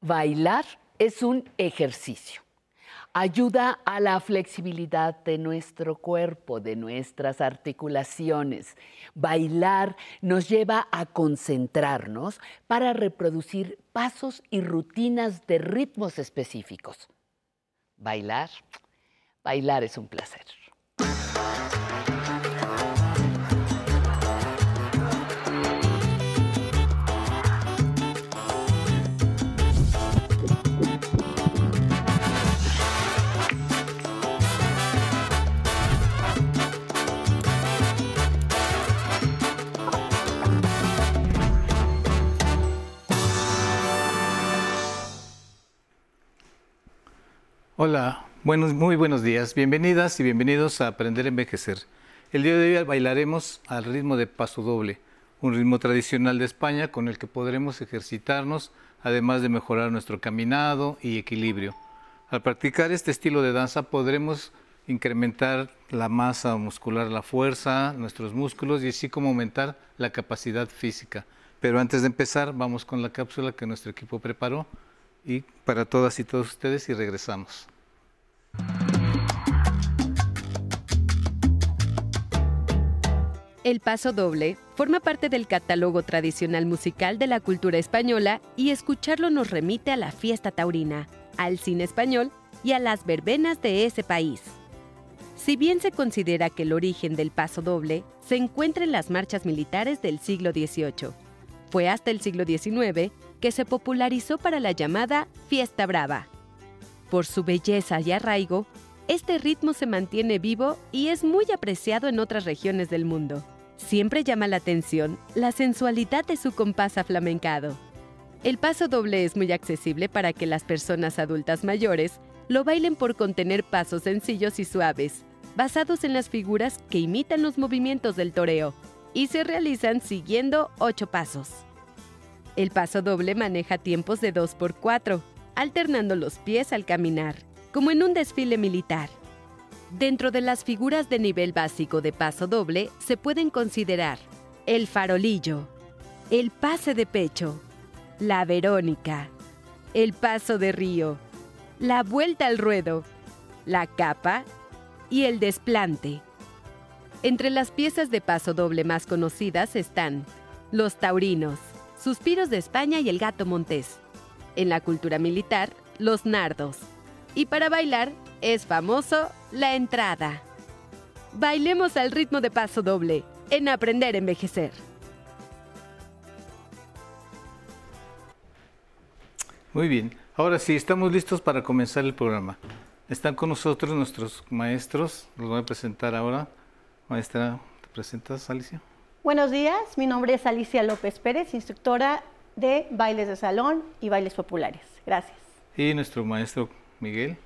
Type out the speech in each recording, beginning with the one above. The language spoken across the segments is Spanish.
Bailar es un ejercicio. Ayuda a la flexibilidad de nuestro cuerpo, de nuestras articulaciones. Bailar nos lleva a concentrarnos para reproducir pasos y rutinas de ritmos específicos. Bailar, bailar es un placer. Hola, buenos, muy buenos días. Bienvenidas y bienvenidos a Aprender a Envejecer. El día de hoy bailaremos al ritmo de paso doble, un ritmo tradicional de España con el que podremos ejercitarnos, además de mejorar nuestro caminado y equilibrio. Al practicar este estilo de danza podremos incrementar la masa muscular, la fuerza, nuestros músculos y así como aumentar la capacidad física. Pero antes de empezar, vamos con la cápsula que nuestro equipo preparó y para todas y todos ustedes y regresamos. El paso doble forma parte del catálogo tradicional musical de la cultura española y escucharlo nos remite a la fiesta taurina, al cine español y a las verbenas de ese país. Si bien se considera que el origen del paso doble se encuentra en las marchas militares del siglo XVIII, fue hasta el siglo XIX que se popularizó para la llamada Fiesta Brava. Por su belleza y arraigo, este ritmo se mantiene vivo y es muy apreciado en otras regiones del mundo. Siempre llama la atención la sensualidad de su compás aflamencado. El paso doble es muy accesible para que las personas adultas mayores lo bailen por contener pasos sencillos y suaves, basados en las figuras que imitan los movimientos del toreo, y se realizan siguiendo ocho pasos. El paso doble maneja tiempos de 2 por 4, alternando los pies al caminar, como en un desfile militar. Dentro de las figuras de nivel básico de paso doble se pueden considerar el farolillo, el pase de pecho, la Verónica, el paso de río, la vuelta al ruedo, la capa y el desplante. Entre las piezas de paso doble más conocidas están los taurinos, Suspiros de España y el gato montés. En la cultura militar, los nardos. Y para bailar, es famoso la entrada. Bailemos al ritmo de paso doble, en Aprender a Envejecer. Muy bien, ahora sí, estamos listos para comenzar el programa. Están con nosotros nuestros maestros, los voy a presentar ahora. Maestra, ¿te presentas, Alicia? Buenos días, mi nombre es Alicia López Pérez, instructora de bailes de salón y bailes populares. Gracias. Y nuestro maestro Miguel.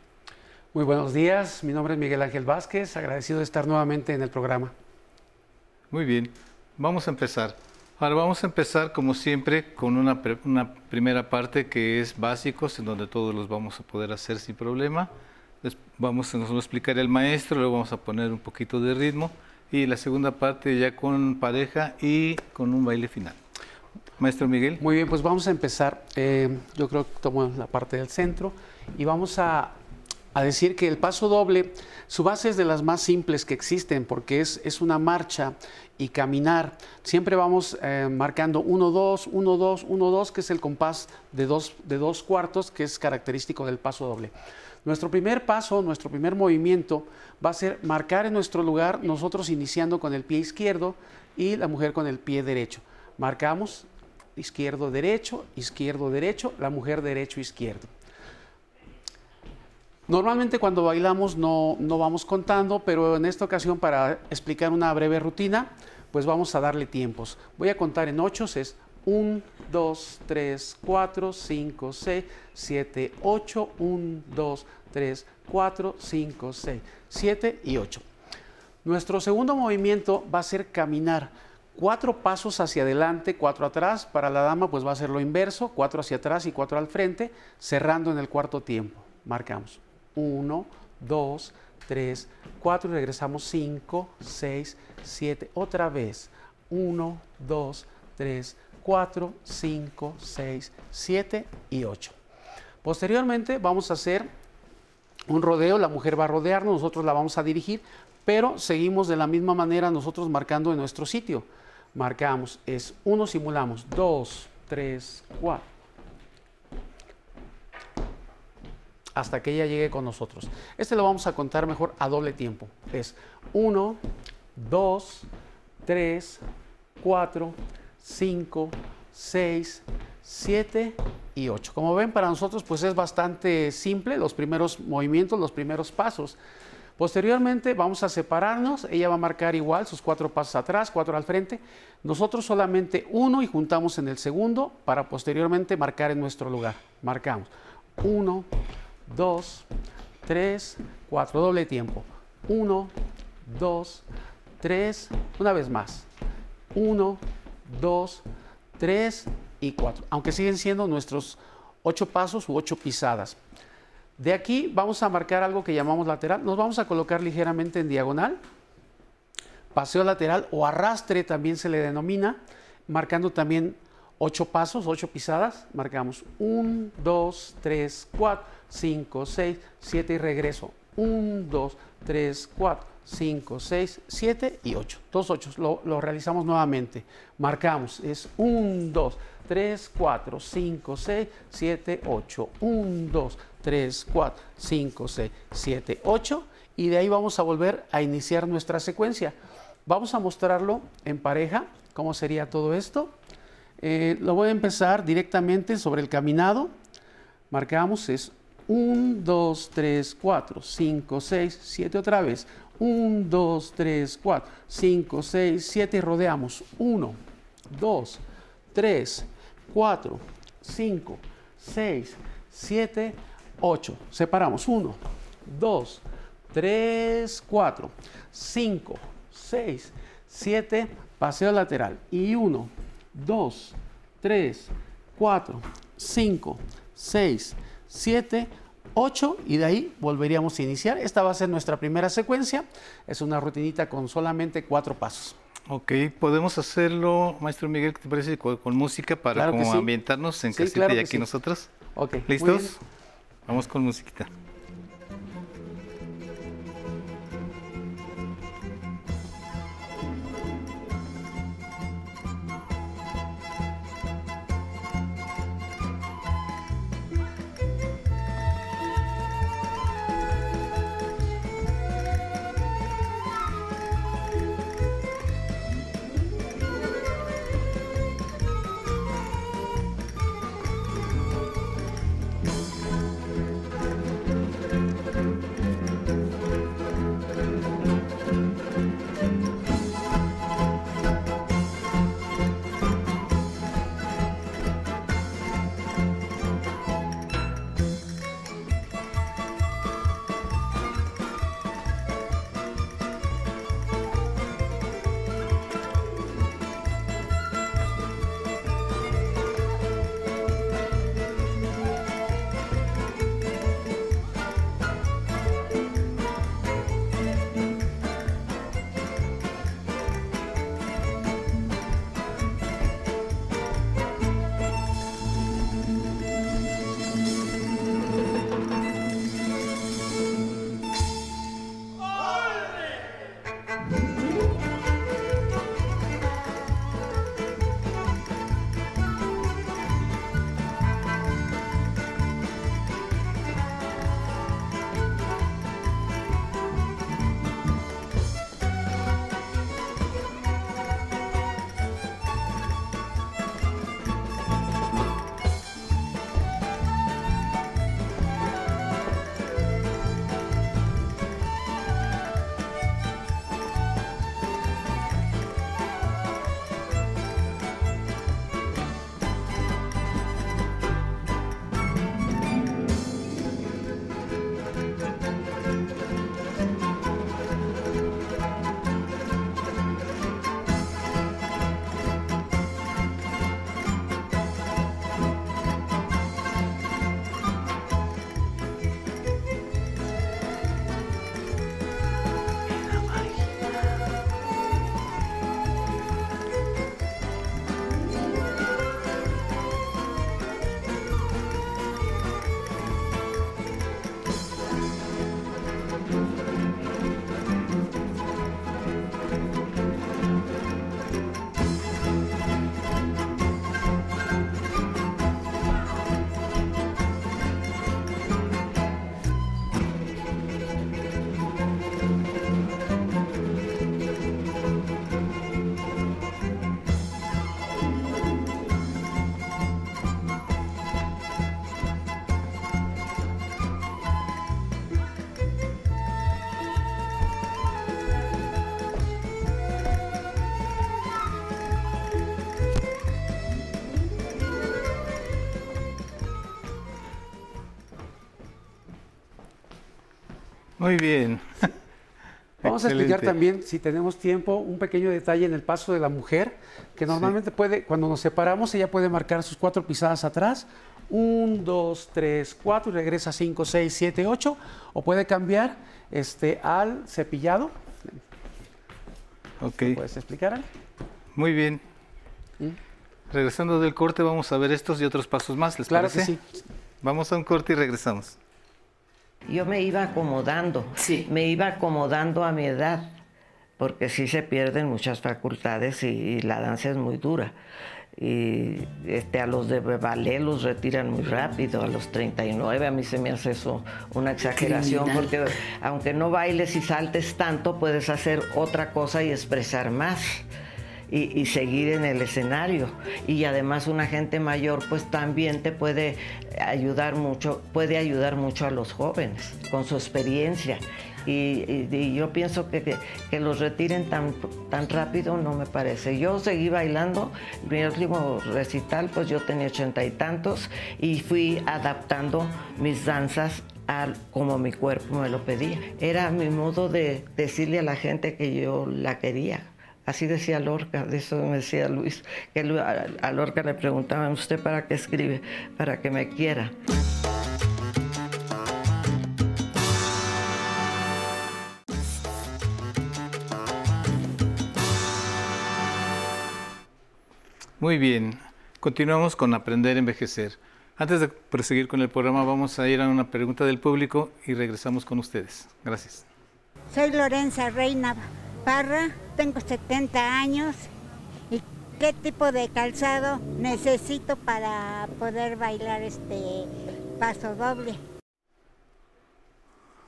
Muy buenos días, mi nombre es Miguel Ángel Vázquez, agradecido de estar nuevamente en el programa. Muy bien, vamos a empezar. Ahora vamos a empezar como siempre con una, una primera parte que es básicos, en donde todos los vamos a poder hacer sin problema. vamos, nos va a explicar el maestro, luego vamos a poner un poquito de ritmo y la segunda parte ya con pareja y con un baile final. Maestro Miguel. Muy bien, pues vamos a empezar. Eh, yo creo que tomo la parte del centro y vamos a, decir que el paso doble, su base es de las más simples que existen porque es, es una marcha y caminar. Siempre vamos eh, marcando 1, 2, 1, 2, 1, 2, que es el compás de dos, de dos cuartos que es característico del paso doble. Nuestro primer paso, nuestro primer movimiento va a ser marcar en nuestro lugar, nosotros iniciando con el pie izquierdo y la mujer con el pie derecho. Marcamos izquierdo, derecho, izquierdo, derecho, la mujer derecho, izquierdo. Normalmente cuando bailamos no, no vamos contando, pero en esta ocasión para explicar una breve rutina, pues vamos a darle tiempos. Voy a contar en ocho, es 1, 2, 3, 4, 5, 6, 7, 8, 1, 2, 3, 4, 5, 6, 7 y 8. Nuestro segundo movimiento va a ser caminar. Cuatro pasos hacia adelante, cuatro atrás. Para la dama pues va a ser lo inverso, cuatro hacia atrás y cuatro al frente, cerrando en el cuarto tiempo. Marcamos 1, 2, 3, 4 y regresamos 5, 6, 7. Otra vez 1, 2, 3, 4, 5, 6, 7 y 8. Posteriormente vamos a hacer un rodeo, la mujer va a rodearnos, nosotros la vamos a dirigir, pero seguimos de la misma manera nosotros marcando en nuestro sitio. Marcamos, es uno, simulamos, dos, tres, cuatro. Hasta que ella llegue con nosotros. Este lo vamos a contar mejor a doble tiempo. Es uno, dos, tres, cuatro, cinco, seis, siete y ocho. Como ven, para nosotros pues es bastante simple los primeros movimientos, los primeros pasos. Posteriormente vamos a separarnos, ella va a marcar igual sus cuatro pasos atrás, cuatro al frente, nosotros solamente uno y juntamos en el segundo para posteriormente marcar en nuestro lugar. Marcamos uno, dos, tres, cuatro, doble tiempo. Uno, dos, tres, una vez más. Uno, dos, tres y cuatro, aunque siguen siendo nuestros ocho pasos u ocho pisadas. De aquí vamos a marcar algo que llamamos lateral. Nos vamos a colocar ligeramente en diagonal. Paseo lateral o arrastre también se le denomina, marcando también ocho pasos, ocho pisadas. Marcamos 1, 2, 3, 4, 5, 6, 7 y regreso. 1, 2, 3, 4, 5, 6, 7 y 8. Dos ocho. Lo, lo realizamos nuevamente. Marcamos. Es 1, 2, 3, 4, 5, 6, 7, 8. 1, 2, 3, 4, 5, 6, 7, 8 y de ahí vamos a volver a iniciar nuestra secuencia. Vamos a mostrarlo en pareja, cómo sería todo esto. Eh, lo voy a empezar directamente sobre el caminado. Marcamos, es 1, 2, 3, 4, 5, 6, 7 otra vez. 1, 2, 3, 4, 5, 6, 7 y rodeamos. 1, 2, 3, 4, 5, 6, 7, 8. Separamos 1, 2, 3, 4, 5, 6, 7, paseo lateral. Y 1, 2, 3, 4, 5, 6, 7, 8 y de ahí volveríamos a iniciar. Esta va a ser nuestra primera secuencia. Es una rutinita con solamente cuatro pasos. Ok, podemos hacerlo, maestro Miguel, ¿qué te parece? Con, música para como ambientarnos en casita y aquí nosotros. Ok. ¿Listos? Vamos con musiquita. Muy bien. Vamos a explicar también, si tenemos tiempo, un pequeño detalle en el paso de la mujer, que normalmente puede, cuando nos separamos, ella puede marcar sus cuatro pisadas atrás, un, dos, tres, cuatro, y regresa cinco, seis, siete, ocho, o puede cambiar este, al cepillado. Ok, ¿Puedes explicar? Muy bien. ¿Mm? Regresando del corte, vamos a ver estos y otros pasos más. ¿Les Claro que parece? sí. Vamos a un corte y regresamos. Yo me iba acomodando, Sí. me iba acomodando a mi edad, porque sí se pierden muchas facultades y, y la danza es muy dura. Y este, a los de ballet los retiran muy rápido, a los 39, a mí se me hace eso una exageración, Criminal. porque aunque no bailes y saltes tanto, puedes hacer otra cosa y expresar más. Y, y seguir en el escenario. Y además una gente mayor pues también te puede ayudar mucho, puede ayudar mucho a los jóvenes con su experiencia. Y, y- y yo pienso que, que, que los retiren tan, tan rápido no me parece. Yo seguí bailando, mi último recital pues yo tenía ochenta y tantos y fui adaptando mis danzas al- como mi cuerpo me lo pedía. Era mi modo de decirle a la gente que yo la quería. Así decía Lorca, de eso me decía Luis, que a Lorca le preguntaban, ¿usted para qué escribe? Para que me quiera. Muy bien, continuamos con Aprender a Envejecer. Antes de proseguir con el programa, vamos a ir a una pregunta del público y regresamos con ustedes. Gracias. Soy Lorenza Reina Parra, tengo 70 años. ¿Y qué tipo de calzado necesito para poder bailar este paso doble?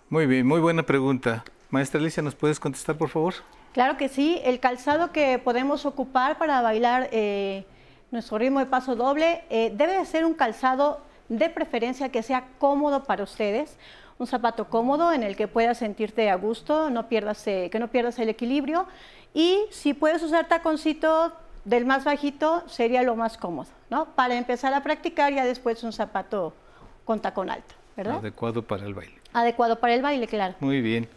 Muy bien, muy buena pregunta. Maestra Alicia, ¿nos puedes contestar, por favor? Claro que sí, el calzado que podemos ocupar para bailar eh, nuestro ritmo de paso doble eh, debe de ser un calzado de preferencia que sea cómodo para ustedes, un zapato cómodo en el que puedas sentirte a gusto, no pierdas, eh, que no pierdas el equilibrio y si puedes usar taconcito del más bajito sería lo más cómodo, ¿no? Para empezar a practicar ya después un zapato con tacón alto, ¿verdad? Adecuado para el baile. Adecuado para el baile, claro. Muy bien.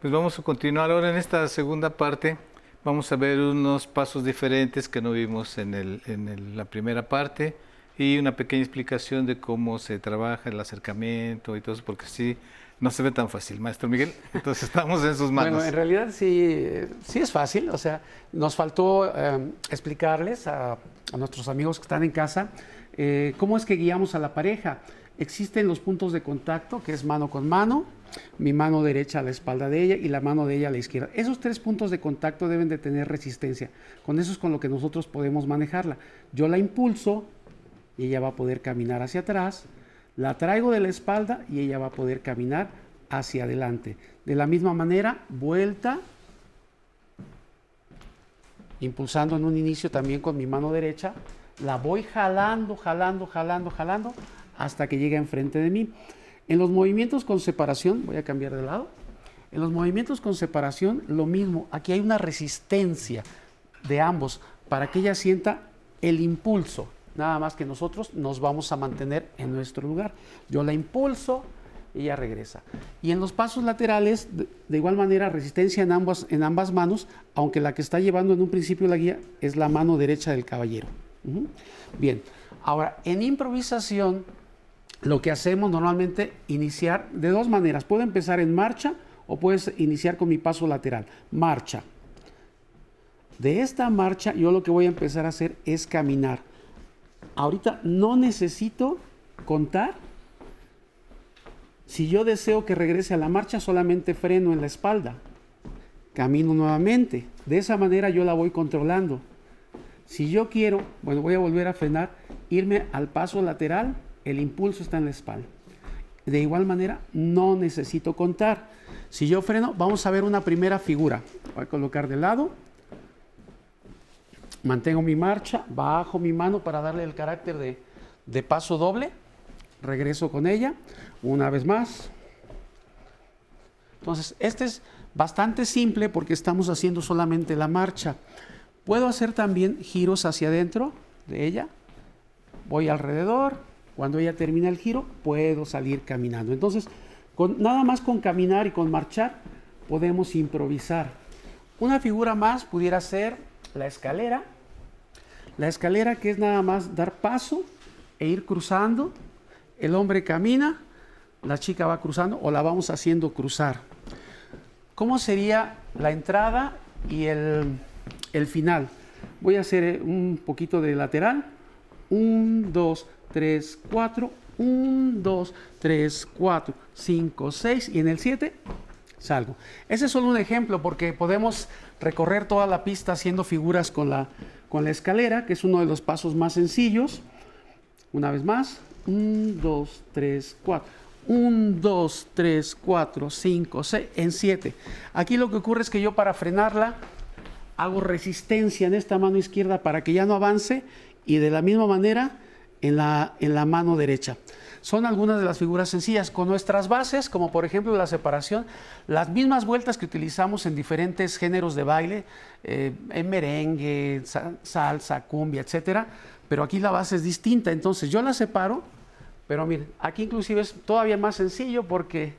Pues vamos a continuar ahora en esta segunda parte. Vamos a ver unos pasos diferentes que no vimos en, el- en el- la primera parte y una pequeña explicación de cómo se trabaja el acercamiento y todo eso, porque sí, no se ve tan fácil, maestro Miguel. Entonces estamos en sus manos. Bueno, en realidad sí, sí es fácil. O sea, nos faltó eh, explicarles a, a nuestros amigos que están en casa eh, cómo es que guiamos a la pareja. Existen los puntos de contacto, que es mano con mano, mi mano derecha a la espalda de ella y la mano de ella a la izquierda. Esos tres puntos de contacto deben de tener resistencia. Con eso es con lo que nosotros podemos manejarla. Yo la impulso y ella va a poder caminar hacia atrás, la traigo de la espalda y ella va a poder caminar hacia adelante. De la misma manera, vuelta, impulsando en un inicio también con mi mano derecha, la voy jalando, jalando, jalando, jalando, hasta que llegue enfrente de mí. En los movimientos con separación, voy a cambiar de lado, en los movimientos con separación, lo mismo, aquí hay una resistencia de ambos para que ella sienta el impulso, nada más que nosotros nos vamos a mantener en nuestro lugar. Yo la impulso, ella regresa. Y en los pasos laterales, de, igual manera, resistencia en ambas, en ambas manos, aunque la que está llevando en un principio la guía es la mano derecha del caballero. Bien, ahora en improvisación, lo que hacemos normalmente iniciar de dos maneras. Puedo empezar en marcha o puedes iniciar con mi paso lateral. Marcha. De esta marcha yo lo que voy a empezar a hacer es caminar. Ahorita no necesito contar. Si yo deseo que regrese a la marcha, solamente freno en la espalda. Camino nuevamente. De esa manera yo la voy controlando. Si yo quiero, bueno, voy a volver a frenar, irme al paso lateral, el impulso está en la espalda. De igual manera, no necesito contar. Si yo freno, vamos a ver una primera figura. Voy a colocar de lado. Mantengo mi marcha, bajo mi mano para darle el carácter de, de paso doble. Regreso con ella. Una vez más. Entonces, este es bastante simple porque estamos haciendo solamente la marcha. Puedo hacer también giros hacia adentro de ella. Voy alrededor. Cuando ella termina el giro, puedo salir caminando. Entonces, nada más con caminar y con marchar podemos improvisar. Una figura más pudiera ser la escalera. La escalera que es nada más dar paso e ir cruzando. El hombre camina, la chica va cruzando o la vamos haciendo cruzar. ¿Cómo sería la entrada y el, el final? Voy a hacer eh, un poquito de lateral. 1, 2, 3, 4. 1, 2, 3, 4, 5, 6. Y en el 7 salgo. Ese es solo un ejemplo porque podemos recorrer toda la pista haciendo figuras con la, con la escalera, que es uno de los pasos más sencillos. Una vez más. 1, 2, 3, 4. 1, 2, 3, 4, 5, 6, en 7. Aquí lo que ocurre es que yo para frenarla hago resistencia en esta mano izquierda para que ya no avance y de la misma manera en la, en la mano derecha. Son algunas de las figuras sencillas. Con nuestras bases, como por ejemplo la separación, las mismas vueltas que utilizamos en diferentes géneros de baile, eh, en merengue, salsa, cumbia, etcétera, pero aquí la base es distinta. Entonces yo la separo, pero miren, aquí inclusive es todavía más sencillo porque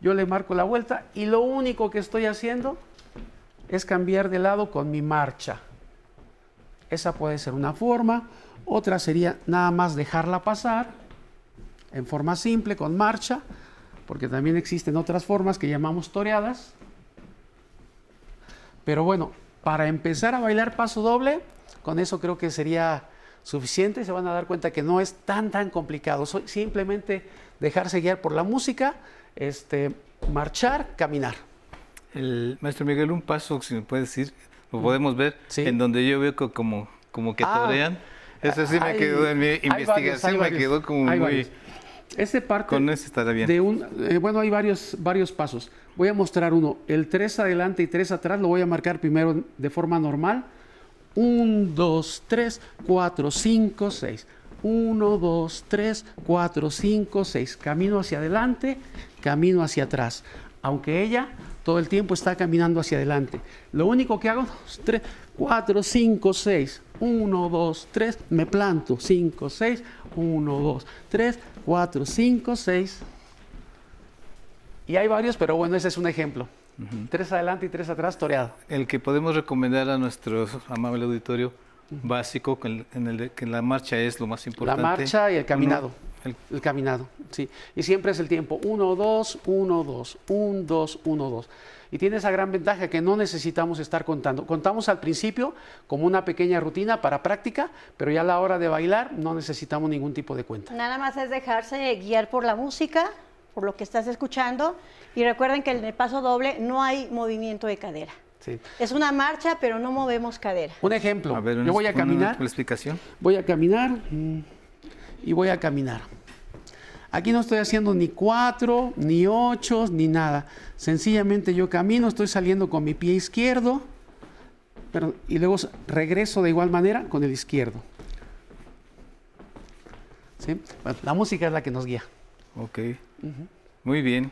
yo le marco la vuelta y lo único que estoy haciendo es cambiar de lado con mi marcha. Esa puede ser una forma. Otra sería nada más dejarla pasar en forma simple, con marcha, porque también existen otras formas que llamamos toreadas. Pero bueno, para empezar a bailar paso doble, con eso creo que sería suficiente. Se van a dar cuenta que no es tan, tan complicado. Simplemente dejarse guiar por la música, este, marchar, caminar. El maestro Miguel, un paso, si me puede decir, lo podemos ver, en donde yo veo como, como que ah, torean. Eso sí me quedó en mi investigación, me quedó como muy... Ese parte con ese estará bien. de un, eh, bueno, hay varios, varios pasos. Voy a mostrar uno. El 3 adelante y 3 atrás lo voy a marcar primero de forma normal. 1, 2, 3, 4, 5, 6. 1, 2, 3, 4, 5, 6. Camino hacia adelante, camino hacia atrás. Aunque ella todo el tiempo está caminando hacia adelante. Lo único que hago, 3, 4, 5, 6. 1, 2, 3, me planto. 5, 6, 1, 2, 3, 4, 5, 6. Y hay varios, pero bueno, ese es un ejemplo. Tres adelante y tres atrás, toreado. El que podemos recomendar a nuestro amable auditorio básico, en el que la marcha es lo más importante. La marcha y el caminado. El, caminado, sí. Y siempre es el tiempo 1, 2, 1, 2, 1, 2, 1, 2. Y tiene esa gran ventaja que no necesitamos estar contando. Contamos al principio como una pequeña rutina para práctica, pero ya a la hora de bailar no necesitamos ningún tipo de cuenta. Nada más es dejarse guiar por la música, por lo que estás escuchando. Y recuerden que en el paso doble no hay movimiento de cadera. Sí. Es una marcha, pero no movemos cadera. Un ejemplo. Yo voy a caminar. Una explicación. Voy a caminar. Mm, y voy a caminar. Aquí no estoy haciendo ni cuatro, ni ocho, ni nada. Sencillamente yo camino, estoy saliendo con mi pie izquierdo pero, y luego regreso de igual manera con el izquierdo. ¿Sí? la música es la que nos guía. Ok. Muy bien.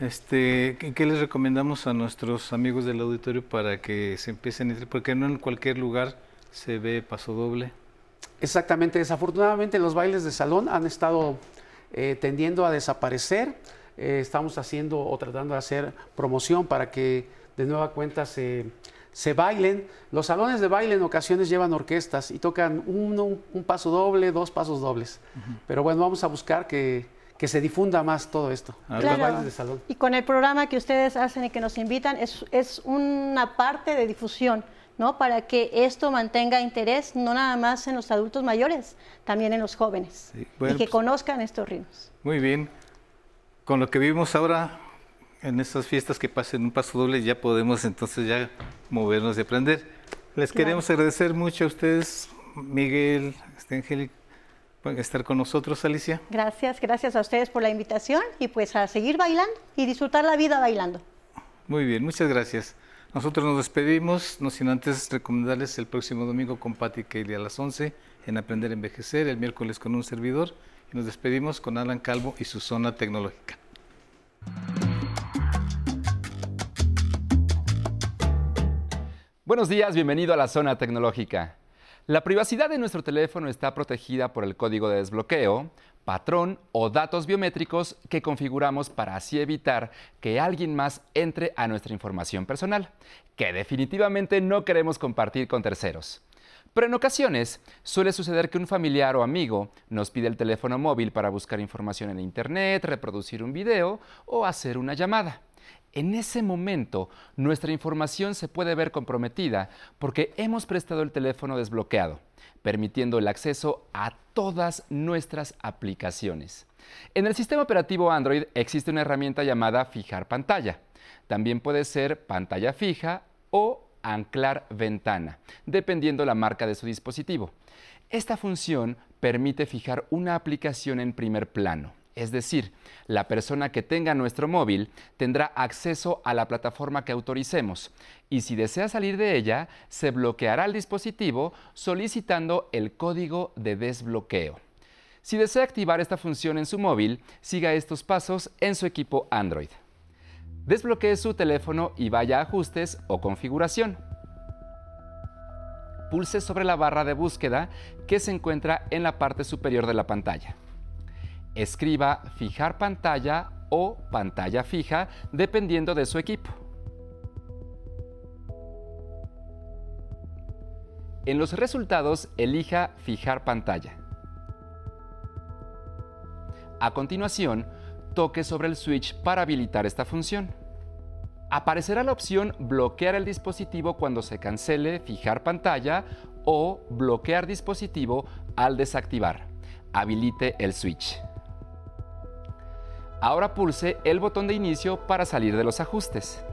Este, ¿Qué les recomendamos a nuestros amigos del auditorio para que se empiecen a Porque no en cualquier lugar se ve paso doble. Exactamente, desafortunadamente los bailes de salón han estado eh, tendiendo a desaparecer. Eh, estamos haciendo o tratando de hacer promoción para que de nueva cuenta se, bailen. Los salones de baile en ocasiones llevan orquestas y tocan un paso doble, dos pasos dobles. Pero bueno, vamos a buscar que, se difunda más todo esto, los bailes de salón. Y con el programa que ustedes hacen y que nos invitan, es, es una parte de difusión ¿no? Para que esto mantenga interés no nada más en los adultos mayores, también en los jóvenes y que pues, conozcan estos ritmos. Muy bien. Con lo que vivimos ahora en estas fiestas que pasen un paso doble, ya podemos entonces ya movernos y aprender. Les queremos agradecer mucho a ustedes, Miguel, este por estar con nosotros, Alicia. Gracias, gracias a ustedes por la invitación y pues a seguir bailando y disfrutar la vida bailando. Muy bien, muchas gracias. Nosotros nos despedimos, no sin antes recomendarles el próximo domingo con Patti Kelly a las 11 en Aprender a Envejecer, el miércoles con un servidor. Y nos despedimos con Alan Calvo y su zona tecnológica. Buenos días, bienvenido a la zona tecnológica. La privacidad de nuestro teléfono está protegida por el código de desbloqueo, patrón o datos biométricos que configuramos para así evitar que alguien más entre a nuestra información personal, que definitivamente no queremos compartir con terceros. Pero en ocasiones suele suceder que un familiar o amigo nos pide el teléfono móvil para buscar información en Internet, reproducir un video o hacer una llamada. En ese momento, nuestra información se puede ver comprometida porque hemos prestado el teléfono desbloqueado, permitiendo el acceso a todas nuestras aplicaciones. En el sistema operativo Android existe una herramienta llamada fijar pantalla. También puede ser pantalla fija o anclar ventana, dependiendo la marca de su dispositivo. Esta función permite fijar una aplicación en primer plano es decir, la persona que tenga nuestro móvil tendrá acceso a la plataforma que autoricemos y si desea salir de ella, se bloqueará el dispositivo solicitando el código de desbloqueo. Si desea activar esta función en su móvil, siga estos pasos en su equipo Android. Desbloquee su teléfono y vaya a Ajustes o Configuración. Pulse sobre la barra de búsqueda que se encuentra en la parte superior de la pantalla escriba fijar pantalla o pantalla fija dependiendo de su equipo. En los resultados elija fijar pantalla. A continuación, toque sobre el switch para habilitar esta función. Aparecerá la opción bloquear el dispositivo cuando se cancele fijar pantalla o bloquear dispositivo al desactivar. Habilite el switch. Ahora pulse el botón de inicio para salir de los ajustes.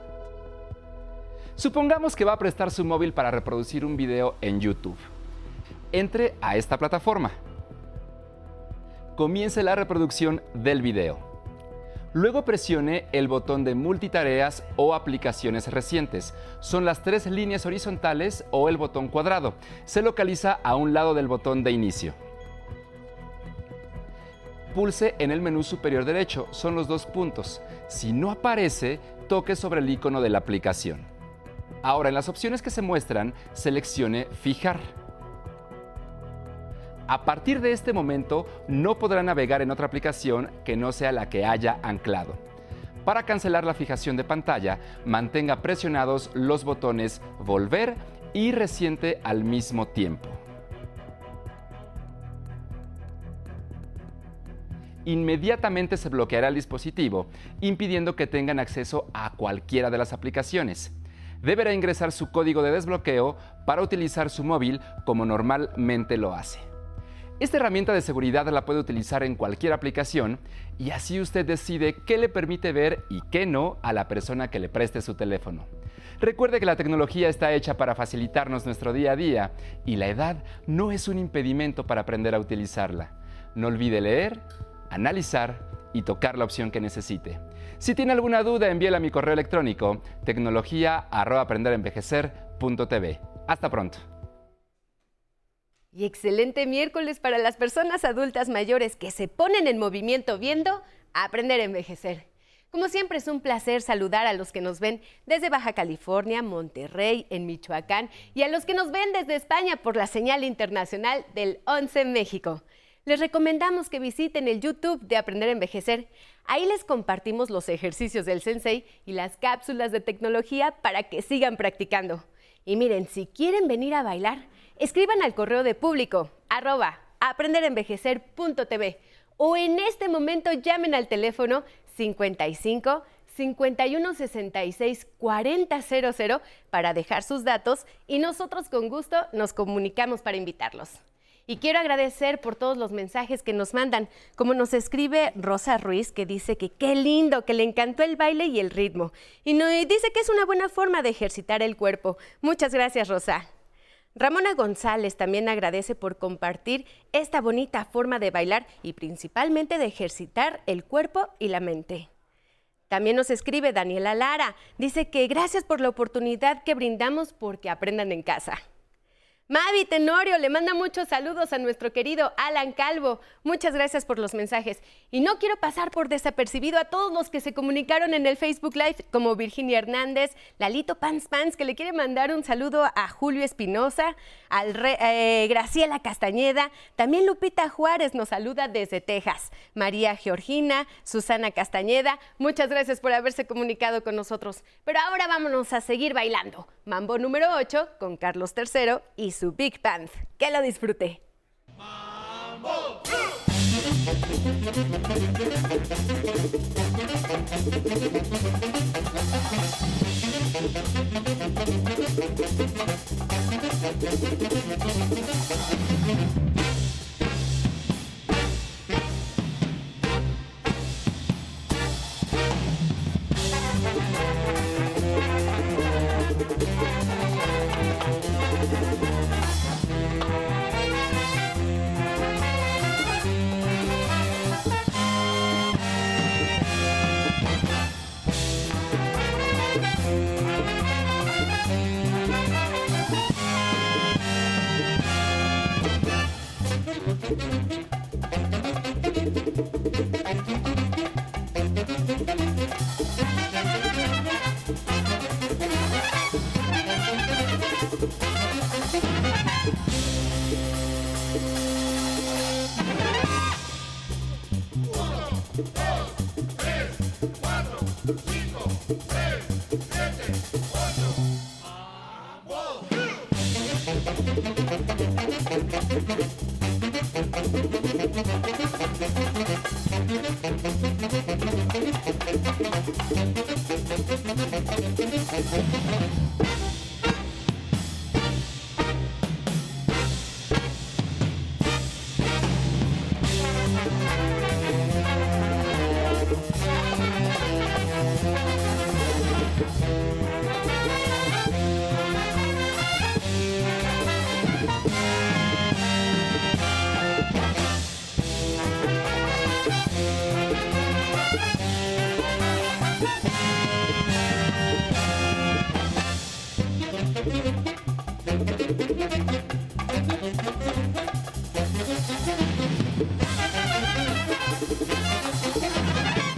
Supongamos que va a prestar su móvil para reproducir un video en YouTube. Entre a esta plataforma. Comience la reproducción del video. Luego presione el botón de multitareas o aplicaciones recientes. Son las tres líneas horizontales o el botón cuadrado. Se localiza a un lado del botón de inicio pulse en el menú superior derecho, son los dos puntos. Si no aparece, toque sobre el icono de la aplicación. Ahora, en las opciones que se muestran, seleccione Fijar. A partir de este momento, no podrá navegar en otra aplicación que no sea la que haya anclado. Para cancelar la fijación de pantalla, mantenga presionados los botones Volver y Reciente al mismo tiempo. Inmediatamente se bloqueará el dispositivo, impidiendo que tengan acceso a cualquiera de las aplicaciones. Deberá ingresar su código de desbloqueo para utilizar su móvil como normalmente lo hace. Esta herramienta de seguridad la puede utilizar en cualquier aplicación y así usted decide qué le permite ver y qué no a la persona que le preste su teléfono. Recuerde que la tecnología está hecha para facilitarnos nuestro día a día y la edad no es un impedimento para aprender a utilizarla. No olvide leer analizar y tocar la opción que necesite. Si tiene alguna duda, envíela a mi correo electrónico tecnología@aprenderenvejecer.tv. Hasta pronto. Y excelente miércoles para las personas adultas mayores que se ponen en movimiento viendo Aprender a Envejecer. Como siempre es un placer saludar a los que nos ven desde Baja California, Monterrey, en Michoacán y a los que nos ven desde España por la señal internacional del 11 México les recomendamos que visiten el YouTube de Aprender a Envejecer. Ahí les compartimos los ejercicios del Sensei y las cápsulas de tecnología para que sigan practicando. Y miren, si quieren venir a bailar, escriban al correo de público arroba aprenderenvejecer.tv o en este momento llamen al teléfono 55 51 66 4000 para dejar sus datos y nosotros con gusto nos comunicamos para invitarlos. Y quiero agradecer por todos los mensajes que nos mandan, como nos escribe Rosa Ruiz, que dice que qué lindo, que le encantó el baile y el ritmo. Y, dice que es una buena forma de ejercitar el cuerpo. Muchas gracias, Rosa. Ramona González también agradece por compartir esta bonita forma de bailar y principalmente de ejercitar el cuerpo y la mente. También nos escribe Daniela Lara. Dice que gracias por la oportunidad que brindamos porque aprendan en casa. Mavi Tenorio le manda muchos saludos a nuestro querido Alan Calvo. Muchas gracias por los mensajes. Y no quiero pasar por desapercibido a todos los que se comunicaron en el Facebook Live, como Virginia Hernández, Lalito Pans Pans, que le quiere mandar un saludo a Julio Espinosa, al eh, Graciela Castañeda, también Lupita Juárez nos saluda desde Texas, María Georgina, Susana Castañeda, muchas gracias por haberse comunicado con nosotros. Pero ahora vámonos a seguir bailando. Mambo número 8 con Carlos III y su su Big Band. Que lo disfrute. Thank you.